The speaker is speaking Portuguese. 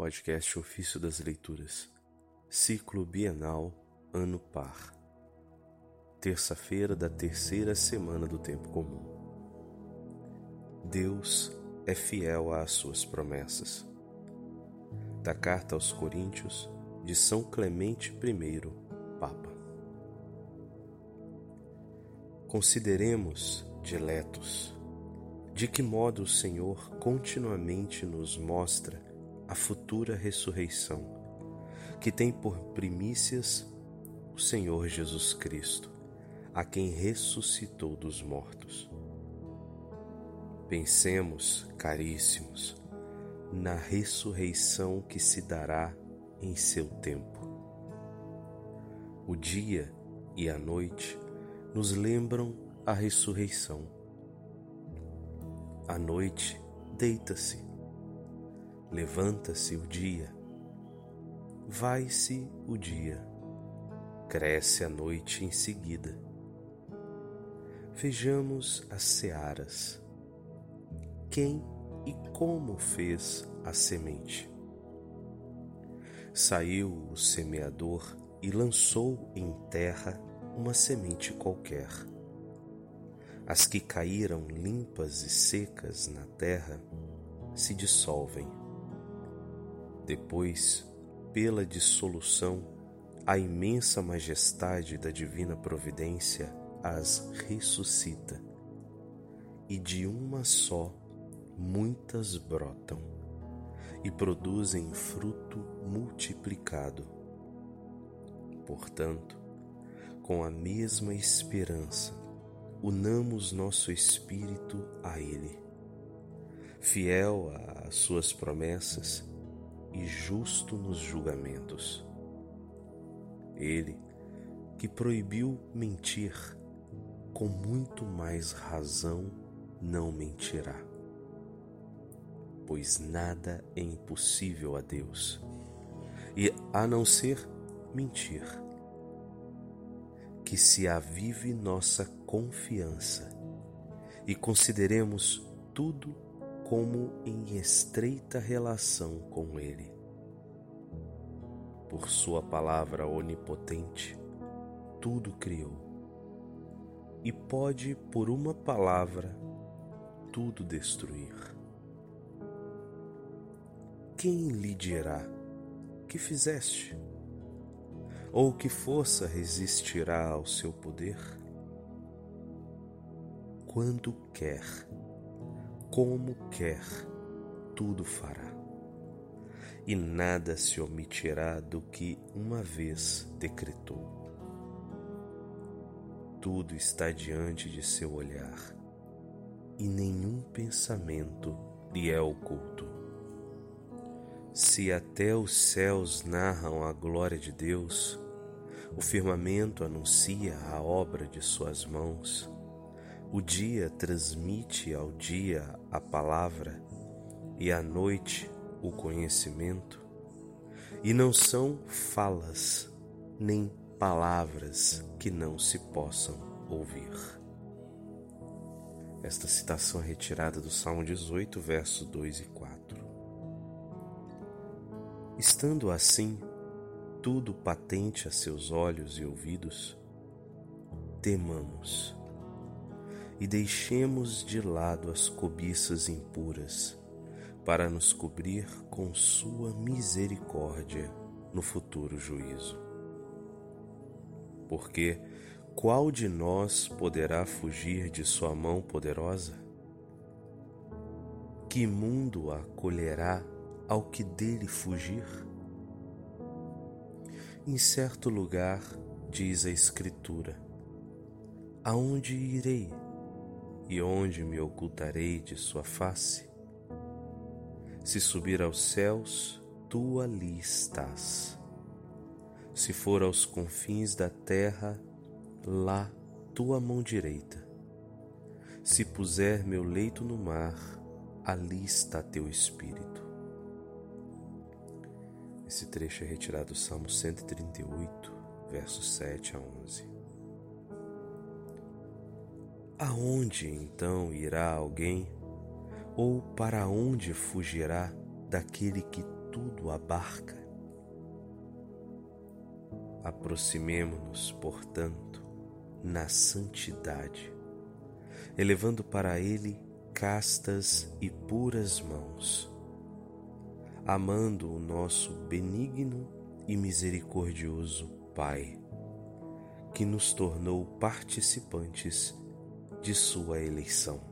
Podcast Ofício das Leituras, Ciclo Bienal, Ano Par. Terça-feira da terceira semana do Tempo Comum. Deus é fiel às suas promessas. Da Carta aos Coríntios, de São Clemente I, Papa. Consideremos, diletos, de que modo o Senhor continuamente nos mostra a futura ressurreição, que tem por primícias o Senhor Jesus Cristo, a quem ressuscitou dos mortos. Pensemos, caríssimos, na ressurreição que se dará em seu tempo. O dia e a noite nos lembram a ressurreição. A noite deita-se Levanta-se o dia, vai-se o dia, cresce a noite em seguida. Vejamos as searas. Quem e como fez a semente? Saiu o semeador e lançou em terra uma semente qualquer. As que caíram limpas e secas na terra se dissolvem depois, pela dissolução, a imensa majestade da divina providência as ressuscita, e de uma só muitas brotam e produzem fruto multiplicado. Portanto, com a mesma esperança, unamos nosso espírito a Ele. Fiel às suas promessas, e justo nos julgamentos. Ele, que proibiu mentir, com muito mais razão não mentirá. Pois nada é impossível a Deus, e a não ser mentir, que se avive nossa confiança e consideremos tudo como em estreita relação com Ele. Por Sua palavra onipotente, tudo criou, e pode, por uma palavra, tudo destruir. Quem lhe dirá que fizeste? Ou que força resistirá ao seu poder? Quando quer como quer, tudo fará. E nada se omitirá do que uma vez decretou. Tudo está diante de seu olhar, e nenhum pensamento lhe é oculto. Se até os céus narram a glória de Deus, o firmamento anuncia a obra de suas mãos, o dia transmite ao dia a palavra e à noite o conhecimento, e não são falas nem palavras que não se possam ouvir. Esta citação é retirada do Salmo 18, versos 2 e 4. Estando assim, tudo patente a seus olhos e ouvidos, temamos e deixemos de lado as cobiças impuras, para nos cobrir com Sua misericórdia no futuro juízo. Porque qual de nós poderá fugir de Sua mão poderosa? Que mundo acolherá ao que dele fugir? Em certo lugar, diz a Escritura, aonde irei? E onde me ocultarei de sua face? Se subir aos céus, tu ali estás. Se for aos confins da terra, lá tua mão direita. Se puser meu leito no mar, ali está teu espírito. Esse trecho é retirado do Salmo 138, versos 7 a 11. Aonde então irá alguém? Ou para onde fugirá daquele que tudo abarca. Aproximemo-nos, portanto, na santidade, elevando para Ele castas e puras mãos, amando o nosso benigno e misericordioso Pai, que nos tornou participantes de Sua eleição.